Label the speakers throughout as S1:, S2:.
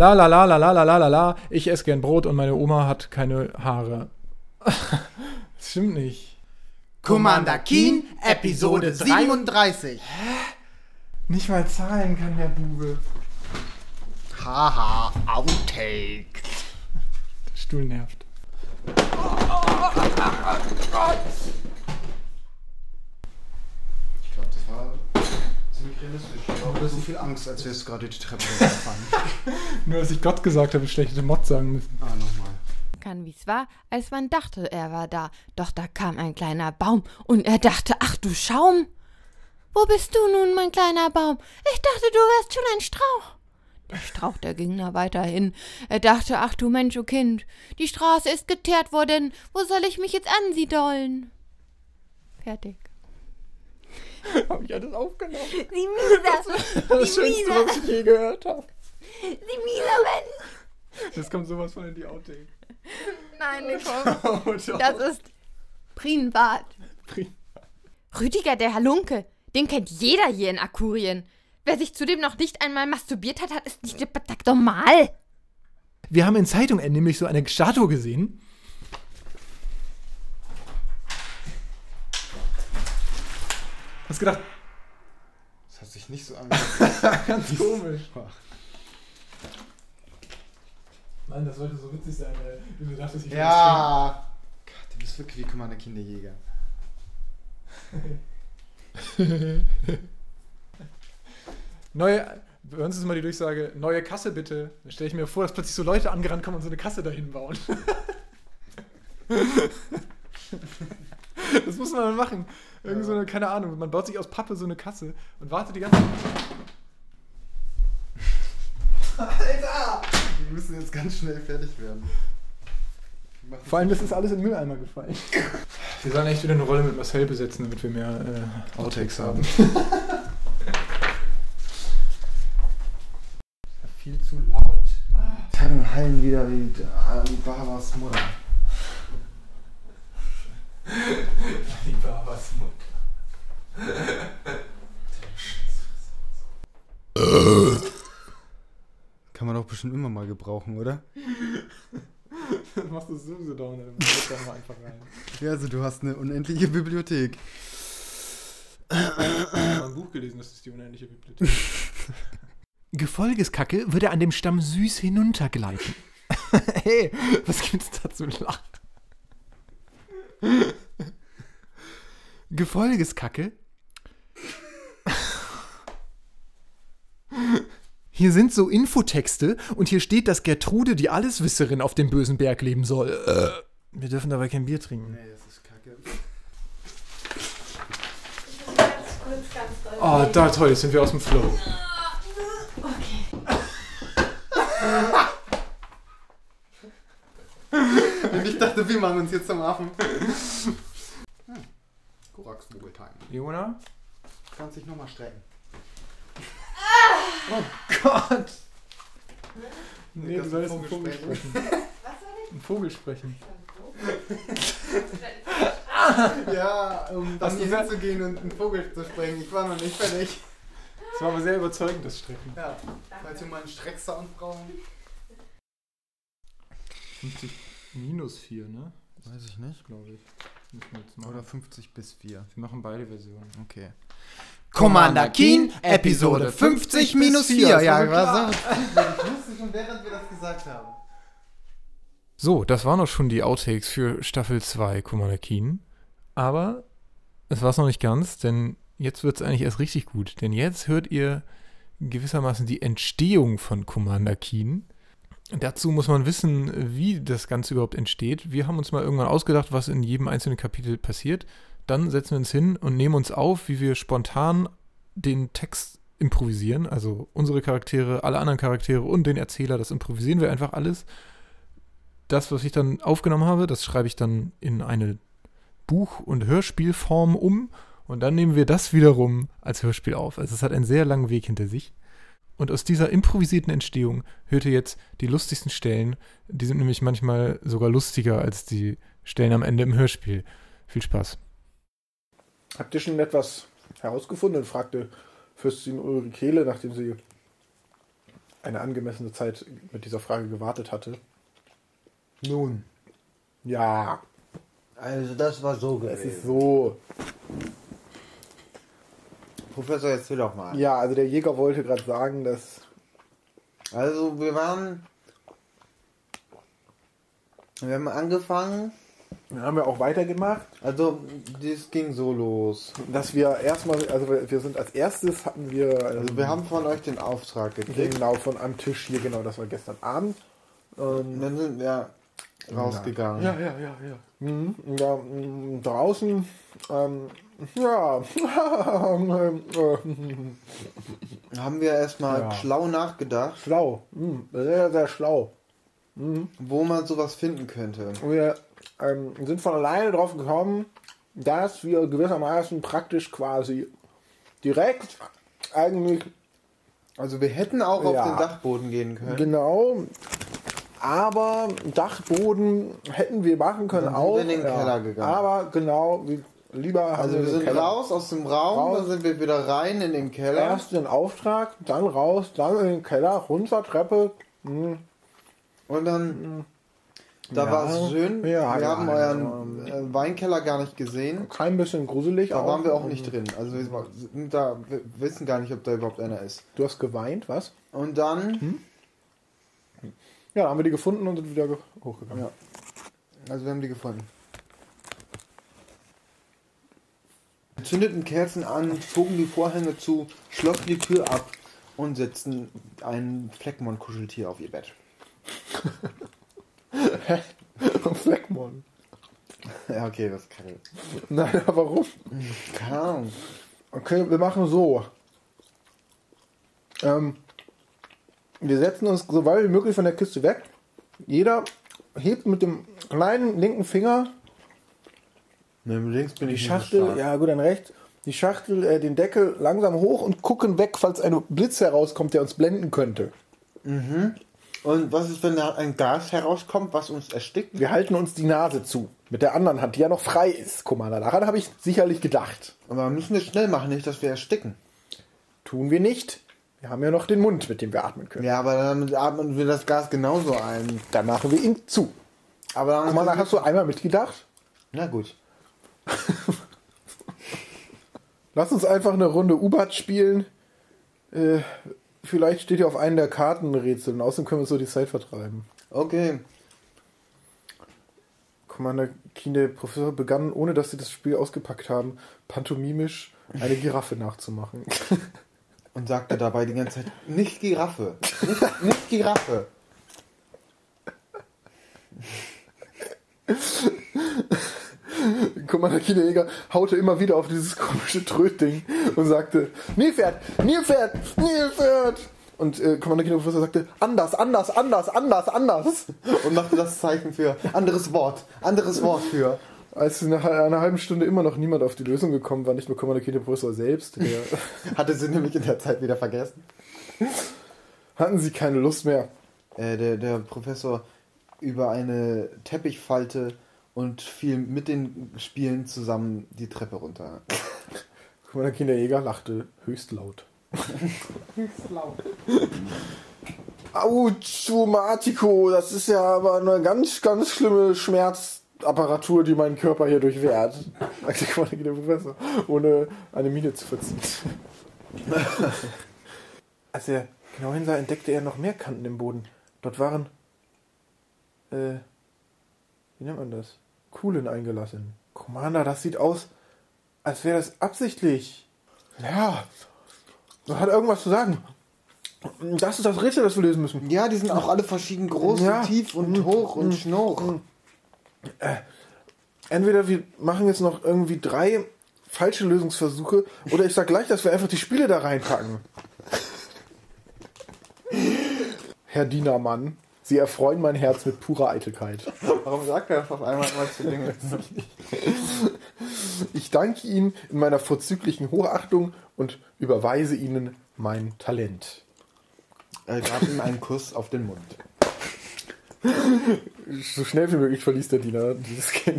S1: La la la la la la la la la. Ich esse gern Brot und meine Oma hat keine Haare. das stimmt nicht.
S2: Commander Keen, Episode 37.
S1: Nicht mal zahlen kann der Bube.
S2: Haha, Outtake.
S1: Der Stuhl nervt.
S2: Ich glaube, das war Ich ist so viel Angst, als wärst du gerade die Treppe runtergefallen.
S1: Nur, dass ich Gott gesagt habe, ich hätte Mod sagen müssen.
S2: ah, nochmal.
S3: kann, wie's war, als man dachte, er war da. Doch da kam ein kleiner Baum und er dachte, ach du Schaum. Wo bist du nun, mein kleiner Baum? Ich dachte, du wärst schon ein Strauch. Der Strauch, der ging da weiterhin. Er dachte, ach du Mensch, oh Kind, die Straße ist geteert worden. Wo soll ich mich jetzt ansiedeln? Fertig.
S1: Hab ich alles aufgenommen.
S3: Sie mieser,
S1: Das Schönste, was ich je gehört habe.
S3: sie mieser Mensch.
S1: Das kommt sowas von in die Outtake.
S3: Nein, Nicole,
S1: Oh,
S3: das ist Prienbart.
S1: Pri-
S3: Rüdiger, der Halunke, den kennt jeder hier in Akurien. Wer sich zudem noch nicht einmal masturbiert hat, hat ist nicht normal.
S1: Wir haben in Zeitung nämlich so eine Statue gesehen. Hast gedacht,
S2: Das hat sich nicht so angehört.
S1: ganz komisch. Nein, das sollte so witzig sein, weil du dachtest, ich
S2: ja. Gott, du bist wirklich wie Commander Kinderjäger.
S1: Neue, bei uns ist immer die Durchsage, neue Kasse bitte. Da stelle ich mir vor, dass plötzlich so Leute angerannt kommen und so eine Kasse dahin bauen. das muss man machen. Irgend so eine, keine Ahnung, man baut sich aus Pappe so eine Kasse und wartet die ganze Zeit.
S2: Alter! Wir müssen jetzt ganz schnell fertig werden.
S1: Vor allem, das ist alles in den Mülleimer gefallen. Wir sollen echt wieder eine Rolle mit Marcel besetzen, damit wir mehr äh, Outtakes haben. Viel zu laut.
S2: Dann hallen wieder wie Alibabas Mutter.
S1: Die Barbas Mutter.
S2: Kann man doch bestimmt immer mal gebrauchen, oder?
S1: Das machst du sowieso dauernd, dann geht da mal einfach rein.
S2: Ja, also du hast eine unendliche Bibliothek.
S1: Ich habe ein Buch gelesen, das ist die unendliche Bibliothek. Gefolgeskacke würde an dem Stamm süß hinuntergleiten. hey, was gibt's da zu lachen? Gefolgeskacke? Hier sind so Infotexte und hier steht, dass Gertrude die Alleswisserin auf dem bösen Berg leben soll. Äh, wir dürfen dabei kein Bier trinken.
S2: Nee, das ist kacke.
S1: Oh, da toll, jetzt sind wir aus dem Flow.
S2: Und ich dachte, wir machen uns jetzt zum Affen. Hm. Korax Time.
S1: Jona?
S2: Kannst dich nochmal strecken.
S1: Oh Gott! Nee, du solltest
S2: einen
S1: einen
S2: Vogel
S1: Vogel
S2: sprechen.
S1: sprechen. Ein Vogel sprechen.
S2: Ja, um dann hier hinzugehen und einen Vogel zu sprechen. Ich war noch nicht fertig.
S1: Das war aber sehr überzeugend, das Strecken.
S2: Ja, falls wir mal einen Strecksound brauchen.
S1: 50 minus 4, ne?
S2: Weiß ich nicht.
S1: Glaube ich. Müssen wir jetzt machen.
S2: Oder 50 bis 4.
S1: wir machen beide Versionen.
S2: Okay.
S4: Commander Keen, Episode 50 minus 4.
S2: Ja, war so. Ich wusste schon, während wir das gesagt haben.
S1: So, das waren auch schon die Outtakes für Staffel 2 Commander Keen. Aber es war es noch nicht ganz, denn jetzt wird es eigentlich erst richtig gut. Denn jetzt hört ihr gewissermaßen die Entstehung von Commander Keen. Dazu muss man wissen, wie das Ganze überhaupt entsteht. Wir haben uns mal irgendwann ausgedacht, was in jedem einzelnen Kapitel passiert. Dann setzen wir uns hin und nehmen uns auf, wie wir spontan den Text improvisieren. Also unsere Charaktere, alle anderen Charaktere und den Erzähler, das improvisieren wir einfach alles das, was ich dann aufgenommen habe, das schreibe ich dann in eine Buch- und Hörspielform um und dann nehmen wir das wiederum als Hörspiel auf. Also es hat einen sehr langen Weg hinter sich. Und aus dieser improvisierten Entstehung hört ihr jetzt die lustigsten Stellen. Die sind nämlich manchmal sogar lustiger als die Stellen am Ende im Hörspiel. Viel Spaß.
S5: Habt ihr schon etwas herausgefunden? fragte Fürstin Ulrikele, nachdem sie eine angemessene Zeit mit dieser Frage gewartet hatte.
S2: Nun.
S5: Ja,
S2: Also das war so
S5: es
S2: gewesen.
S5: ist so.
S2: Professor, erzähl doch mal.
S5: Ja, also der Jäger wollte gerade sagen, dass.
S2: Also wir waren... Wir haben angefangen,
S5: Dann haben wir auch weitergemacht,
S2: also das ging so los.
S5: dass wir erstmal, also wir sind als erstes hatten wir.
S2: Also wir haben von euch den Auftrag gekriegt.
S5: genau von einem Tisch hier, genau, das war gestern Abend.
S2: Und dann sind wir rausgegangen.
S5: Ja, ja, ja, ja. Mhm. ja mm, draußen, ähm, ja,
S2: Haben wir erstmal
S5: Ja.
S2: schlau nachgedacht,
S5: schlau, Mhm. sehr, sehr schlau.
S2: wo man sowas finden könnte.
S5: Wir ähm, sind von alleine drauf gekommen, dass wir gewissermaßen praktisch quasi direkt eigentlich
S2: Also wir hätten auch auf
S5: Ja.
S2: den Dachboden gehen können.
S5: genau, aber Dachboden hätten wir machen können
S2: Dann
S5: auch.
S2: wir in den Keller gegangen.
S5: Aber genau, wie, lieber
S2: Also wir sind
S5: Keller.
S2: raus aus dem Raum,
S5: Raus.
S2: dann sind wir wieder rein in den Keller.
S5: Erst den Auftrag, dann raus, dann in den Keller, runter Treppe. Hm,
S2: Und dann, da
S5: Ja.
S2: war es schön.
S5: Ja,
S2: wir
S5: ja,
S2: haben euren äh, Weinkeller gar nicht gesehen.
S5: kein bisschen gruselig.
S2: Da
S5: auch.
S2: waren wir auch nicht drin. Also wir sind da, wir wissen gar nicht, ob da überhaupt einer ist.
S5: Du hast geweint, was?
S2: Und dann,
S5: Hm? Ja, dann haben wir die gefunden und sind wieder ge- hochgegangen.
S2: Ja. also wir haben die gefunden. Wir zündeten Kerzen an, zogen die Vorhänge zu, schlossen die Tür ab und setzten ein Fleckmond-Kuscheltier auf ihr Bett.
S5: Fleckmon.
S2: Ja, okay, das kann ich.
S5: Nein, aber warum?
S2: Keine Ahnung.
S5: Okay, wir machen so. Ähm, wir setzen uns so weit wie möglich von der Kiste weg. Jeder hebt mit dem kleinen linken Finger
S2: Ne, links bin
S5: die
S2: ich
S5: Schachtel, ja gut, dann rechts, die Schachtel, äh, den Deckel langsam hoch und gucken weg, falls ein Blitz herauskommt, der uns blenden könnte.
S2: Und was ist, wenn da ein Gas herauskommt, was uns erstickt?
S5: Wir halten uns die Nase zu. Mit der anderen Hand, die ja noch frei ist, Commander. Daran habe ich sicherlich gedacht.
S2: Aber wir müssen es schnell machen, nicht, dass wir ersticken.
S5: Tun wir nicht. Wir haben ja noch den Mund, mit dem wir atmen können.
S2: Ja, aber dann atmen wir das Gas genauso ein.
S5: Dann machen wir ihn zu.
S2: Aber dann
S5: Commander, hast du einmal mitgedacht?
S2: Na gut.
S5: Lass uns einfach eine Runde U-Bat spielen. Äh, vielleicht steht ja auf einen der Kartenrätsel und außerdem können wir so die Zeit vertreiben.
S2: Okay.
S5: Commander der Professor, begann, ohne dass sie das Spiel ausgepackt haben, pantomimisch eine Giraffe nachzumachen.
S2: Und sagte dabei die ganze Zeit, nicht Giraffe. Nicht, nicht Giraffe.
S5: Commander Kinderjäger haute immer wieder auf dieses komische Trötding und sagte, Nilpferd, Nilpferd, Nilpferd. Und äh, Commander Kinderprofessor sagte, anders, anders, anders, anders, anders.
S2: Und machte das Zeichen für anderes Wort. Anderes Wort für.
S5: Als nach einer halben Stunde immer noch niemand auf die Lösung gekommen war, nicht nur Commander Kinderprofessor selbst, der,
S2: Hatte sie nämlich in der Zeit wieder vergessen.
S5: hatten sie keine Lust mehr.
S2: Äh, der, der Professor über eine Teppichfalte und fiel mit den Spielen zusammen die Treppe runter.
S5: Commander Kinderjäger lachte höchst laut. Automatico, das ist ja aber eine ganz, ganz schlimme Schmerzapparatur, die meinen Körper hier durchwehrt. Sagte Commander Kinderprofessor, ohne eine Miene zu verziehen. Als er genau hinsah, entdeckte er noch mehr Kanten im Boden. Dort waren, äh, wie nennt man das? Kuhlen eingelassen. Commander, das sieht aus, als wäre das absichtlich. Ja, das hat irgendwas zu sagen. Das ist das Rätsel, das wir lösen müssen.
S2: Ja, die sind auch alle verschieden groß
S5: Ja.
S2: und tief und hoch und schnurch.
S5: Entweder wir machen jetzt noch irgendwie drei falsche Lösungsversuche oder ich sag gleich, dass wir einfach die Spiele da reinpacken. Herr Dienermann, Sie erfreuen mein Herz mit purer Eitelkeit.
S2: Warum sagt er das auf einmal immer zu Dinge?
S5: Ich danke Ihnen in meiner vorzüglichen Hochachtung und überweise Ihnen mein Talent.
S2: Er gab ihm einen Kuss auf den Mund.
S5: So schnell wie möglich verließ der Diener dieses Keller.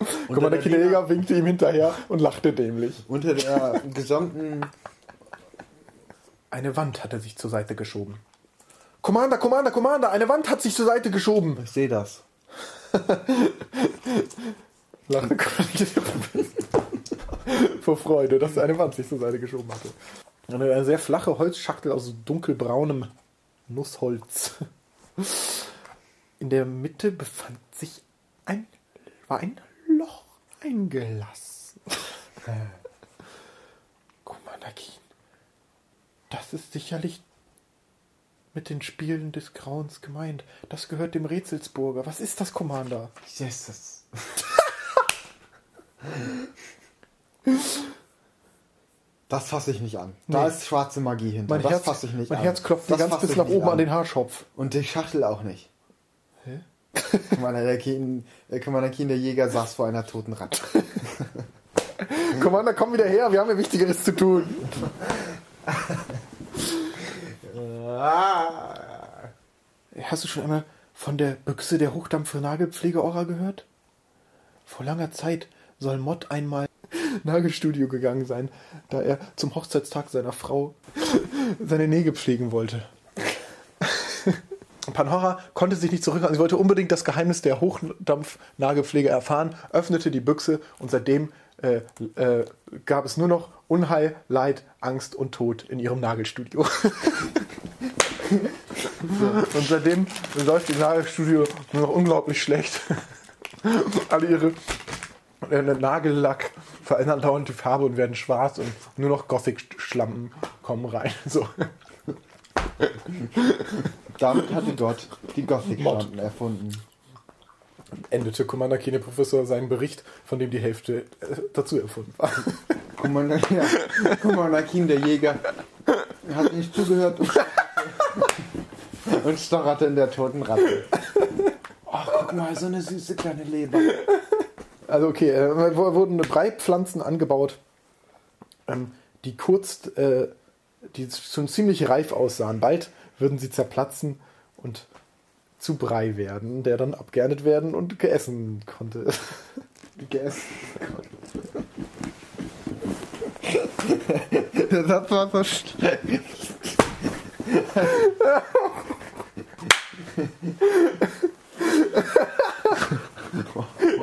S2: Unter
S5: Guck mal, der
S2: der,
S5: Kinderjäger winkte ihm hinterher und lachte dämlich.
S2: unter der gesamten
S5: Eine Wand hat er sich zur Seite geschoben. Commander, Commander, Commander, eine Wand hat sich zur Seite geschoben.
S2: Ich sehe das.
S5: Lachte vor Freude, dass eine Wand sich zur Seite geschoben hatte. Eine, eine sehr flache Holzschachtel aus dunkelbraunem Nussholz. In der Mitte befand sich ein, war ein Loch eingelassen. Commander Keen, das ist sicherlich mit den Spielen des Grauens gemeint. Das gehört dem Rätselsburger. Was ist das, Commander?
S2: Jesus. Das fasse ich nicht an. Da
S5: Nee.
S2: ist schwarze Magie hinter.
S5: Mein
S2: das
S5: Herz,
S2: fasse ich nicht
S5: mein
S2: an.
S5: Herz klopft mir
S2: Das
S5: ganz bis nach oben an den Haarschopf.
S2: Und die Schachtel auch nicht. Hä? Commander Keen, äh, Commander Keen, der Jäger, saß vor einer toten Ratte.
S5: Commander, komm wieder her, wir haben ja Wichtigeres zu tun. Hast du schon einmal von der Büchse der Hochdampf für Nagelpflegeora gehört? Vor langer Zeit soll Mott einmal Nagelstudio gegangen sein, da er zum Hochzeitstag seiner Frau seine Nägel pflegen wollte. Panhora konnte sich nicht zurückhalten. Sie wollte unbedingt das Geheimnis der Hochdampf-Nagelpflege erfahren, öffnete die Büchse und seitdem äh, äh, gab es nur noch Unheil, Leid, Angst und Tod in ihrem Nagelstudio. und seitdem läuft ihr Nagelstudio nur noch unglaublich schlecht. Alle ihre äh, Nagellack verändern dauernd die Farbe und werden schwarz und nur noch Gothic-Schlampen kommen rein. So.
S2: Damit hatte Gott die Gothic-Lampen erfunden.
S5: endete Commander Kene Professor seinen Bericht, von dem die Hälfte äh, dazu erfunden war.
S2: Commander, ja, Commander Keen, der Jäger, hat nicht zugehört und stocherte, und stocherte in der toten Ratte. Oh, guck mal, so eine süße kleine Leber.
S5: Also okay, äh, wurden Breipflanzen angebaut, ähm, die kurz, äh, die schon ziemlich reif aussahen. Bald würden sie zerplatzen und zu Brei werden, der dann abgeerntet werden und geessen konnte.
S2: Gegessen. Der Satz war so schlecht.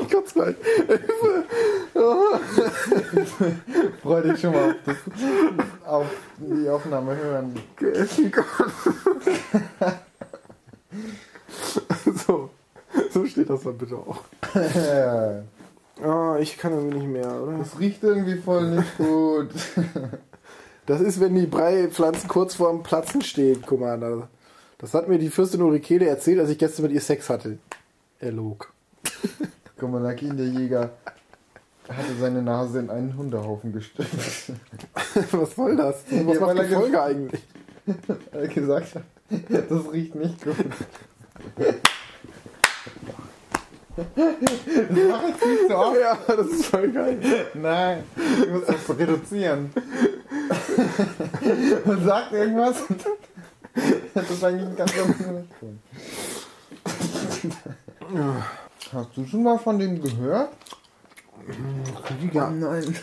S5: Ich kotze gleich.
S2: Freu dich schon mal auf, das, auf die Aufnahme hören.
S5: So. so steht das dann bitte auch. Ah, ich kann irgendwie nicht mehr, oder?
S2: Das riecht irgendwie voll nicht gut.
S5: Das ist, wenn die Breipflanzen kurz vorm Platzen stehen, Commander. Das hat mir die Fürstin Ulrikele erzählt, als ich gestern mit ihr Sex hatte. Er log.
S2: Commander Keen, der Jäger, hatte seine Nase in einen Hundehaufen gesteckt.
S5: Was soll das? Was
S2: Ja,
S5: macht die Folge
S2: ge-
S5: eigentlich?
S2: Er gesagt hat, das riecht nicht gut. Das mache ich nicht so oft.
S5: Ja, das ist voll geil.
S2: Nein, ich muss das reduzieren. Man sagt irgendwas und das ist eigentlich ein ganz anderer Ton. Hast du schon mal von dem gehört?
S5: Ja,
S2: nein.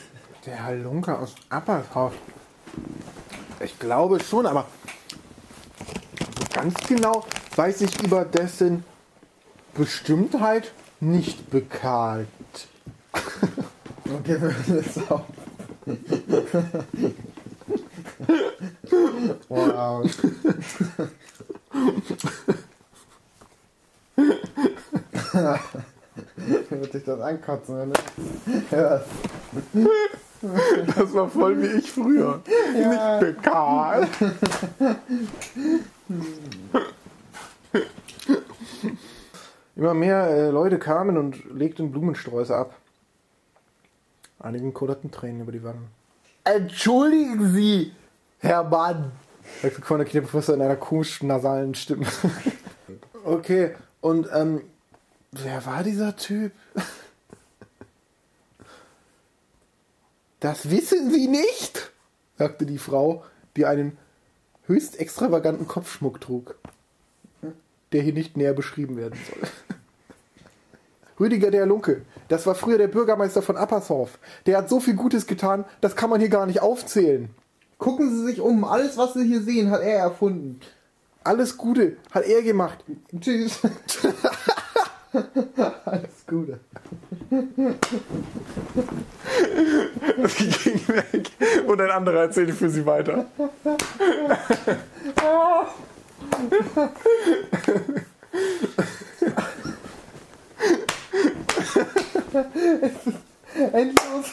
S5: der Halunke aus Appershof. Ich glaube schon, aber ganz genau weiß ich über dessen Bestimmtheit nicht bekannt.
S2: Okay, wir hören jetzt auf. Wow. Wird sich das ankotzen, wenn du hörst.
S5: Das war voll wie ich früher.
S2: Ja.
S5: Nicht bekannt. Immer mehr äh, Leute kamen und legten Blumensträuße ab. Einigen kullerten Tränen über die Wangen. Entschuldigen Sie, Herr Mann, sagte Corner Professor in einer komisch nasalen Stimme. okay, und ähm, wer war dieser Typ? Das wissen Sie nicht, sagte die Frau, die einen höchst extravaganten Kopfschmuck trug, der hier nicht näher beschrieben werden soll. Rüdiger der Lunke, das war früher der Bürgermeister von Appershof. Der hat so viel Gutes getan, das kann man hier gar nicht aufzählen.
S2: Gucken Sie sich um. Alles, was Sie hier sehen, hat er erfunden.
S5: Alles Gute hat er gemacht.
S2: Tschüss. Alles Gute.
S5: Sie ging weg und ein anderer erzählte für sie weiter.
S2: Endlos.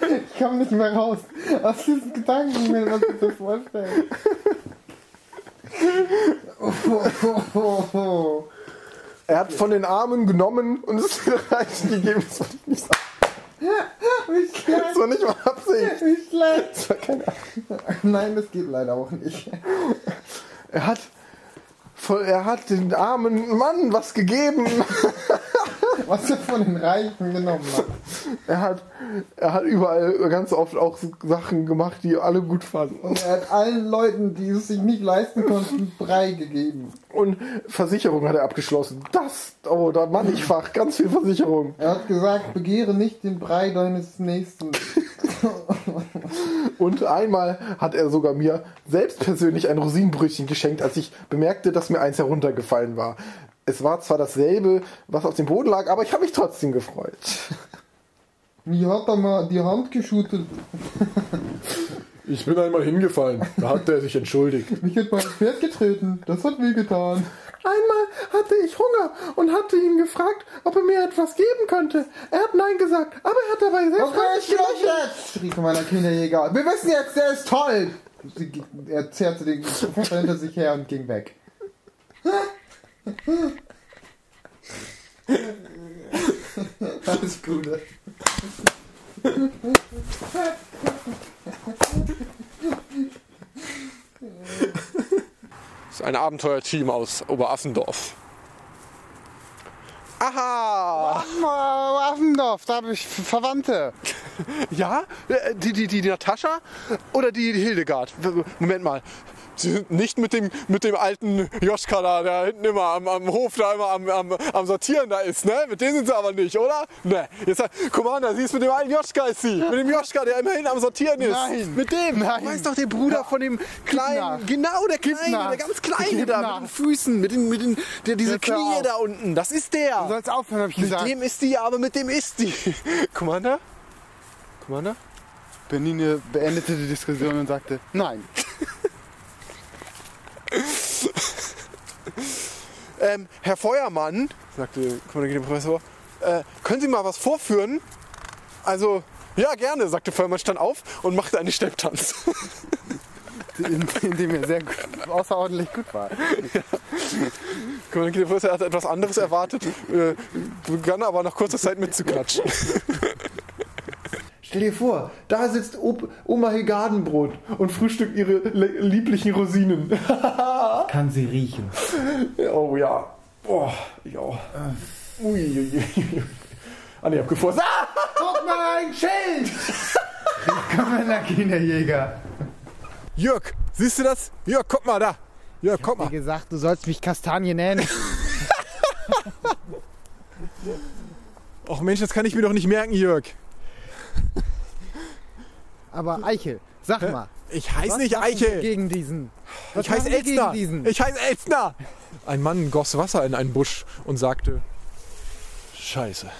S2: Ich komme nicht mehr raus aus diesen Gedanken, wenn man sich das vorstellt. Oh, oh, oh, oh.
S5: Er hat von den Armen genommen und es wieder reingegeben. Das wollte ich nicht sagen.
S2: Wie schlecht.
S5: Das war nicht mal Absicht.
S2: Wie schlecht.
S5: Das war keine
S2: Nein, das geht leider auch nicht.
S5: Er hat, er hat den armen Mann was gegeben.
S2: Was er von den Reichen genommen hat.
S5: Er hat, er hat überall ganz oft auch Sachen gemacht, die alle gut fanden.
S2: Und er hat allen Leuten, die es sich nicht leisten konnten, Brei gegeben.
S5: Und Versicherung hat er abgeschlossen. Das, oh, da mannigfach, ganz viel Versicherung.
S2: Er hat gesagt, begehre nicht den Brei deines Nächsten.
S5: Und einmal hat er sogar mir selbst persönlich ein Rosinenbrötchen geschenkt, als ich bemerkte, dass mir eins heruntergefallen war. Es war zwar dasselbe, was auf dem Boden lag, aber ich habe mich trotzdem gefreut.
S2: Mir hat er mal die Hand geschüttelt.
S5: Ich bin einmal hingefallen. Da hat er sich entschuldigt.
S2: Mich hat mein Pferd getreten. Das hat weh getan.
S5: Einmal hatte ich Hunger und hatte ihn gefragt, ob er mir etwas geben könnte. Er hat Nein gesagt, aber er hat dabei sehr
S2: Okay,
S5: freundlich
S2: ich
S5: gelächelt.
S2: jetzt! schrie von meiner Kinderjäger. Wir wissen jetzt, der ist toll! Sie, er zerrte den Koffer hinter sich her und ging weg. Alles Gute.
S6: Das ist ein Abenteuerteam aus Oberaffendorf. Aha!
S2: Affendorf, da habe ich Verwandte.
S6: Ja? Äh, Die, die, die, die Natascha oder die, die Hildegard? Moment mal. Nicht mit dem, mit dem alten Joschka da, der hinten immer am, am Hof da immer am, am, am Sortieren da ist, ne? Mit dem sind sie aber nicht, oder? Ne. Jetzt, Commander, sie ist mit dem alten Joschka ist sie. Mit dem Joschka, der immerhin am Sortieren ist.
S2: Nein.
S6: Mit dem.
S2: Nein.
S6: Du weißt doch, der Bruder von dem kleinen.
S2: nach.
S6: Genau, der kleine,
S2: nach.
S6: der ganz kleine
S2: Gib
S6: da, mit den Füßen, mit den, mit den, der, diese Knie
S2: auf.
S6: da unten. Das ist der.
S2: Du sollst aufhören, hab ich
S6: Mit
S2: gesagt.
S6: dem ist die, aber mit dem ist die. Commander? Commander?
S2: Bernine beendete die Diskussion und sagte, nein.
S6: Ähm, Herr Feuermann, sagte Kommandant der Professor, äh, können Sie mal was vorführen? Also, ja, gerne, sagte Feuermann, stand auf und machte einen Stepptanz.
S2: In, in dem er sehr gut, außerordentlich gut war.
S6: Kommandant der Professor hatte etwas anderes erwartet, äh, begann aber nach kurzer Zeit mitzuklatschen.
S5: Stell dir vor, da sitzt Op Oma Hilgardenbrot und frühstückt ihre lieblichen Rosinen.
S2: Kann sie riechen.
S5: oh ja. Boah, ich auch. Uiuiui. Ah, ne, hab gefurzt. Ah!
S2: Guck mal, ein Schild! Commander Kinderjäger.
S6: Jörg, siehst du das? Jörg, guck mal da. Jörg, guck
S2: Wie
S6: mal.
S2: gesagt, du sollst mich Kastanie nennen.
S6: Och Mensch, das kann ich mir doch nicht merken, Jörg.
S2: Aber Eichel, sag mal.
S6: Ich heiße nicht Eichel.
S2: Gegen diesen. Was
S6: Ich heiße Elstner.
S2: diesen?
S6: Ich heiße Elstner. Ein Mann goss Wasser in einen Busch und sagte: Scheiße.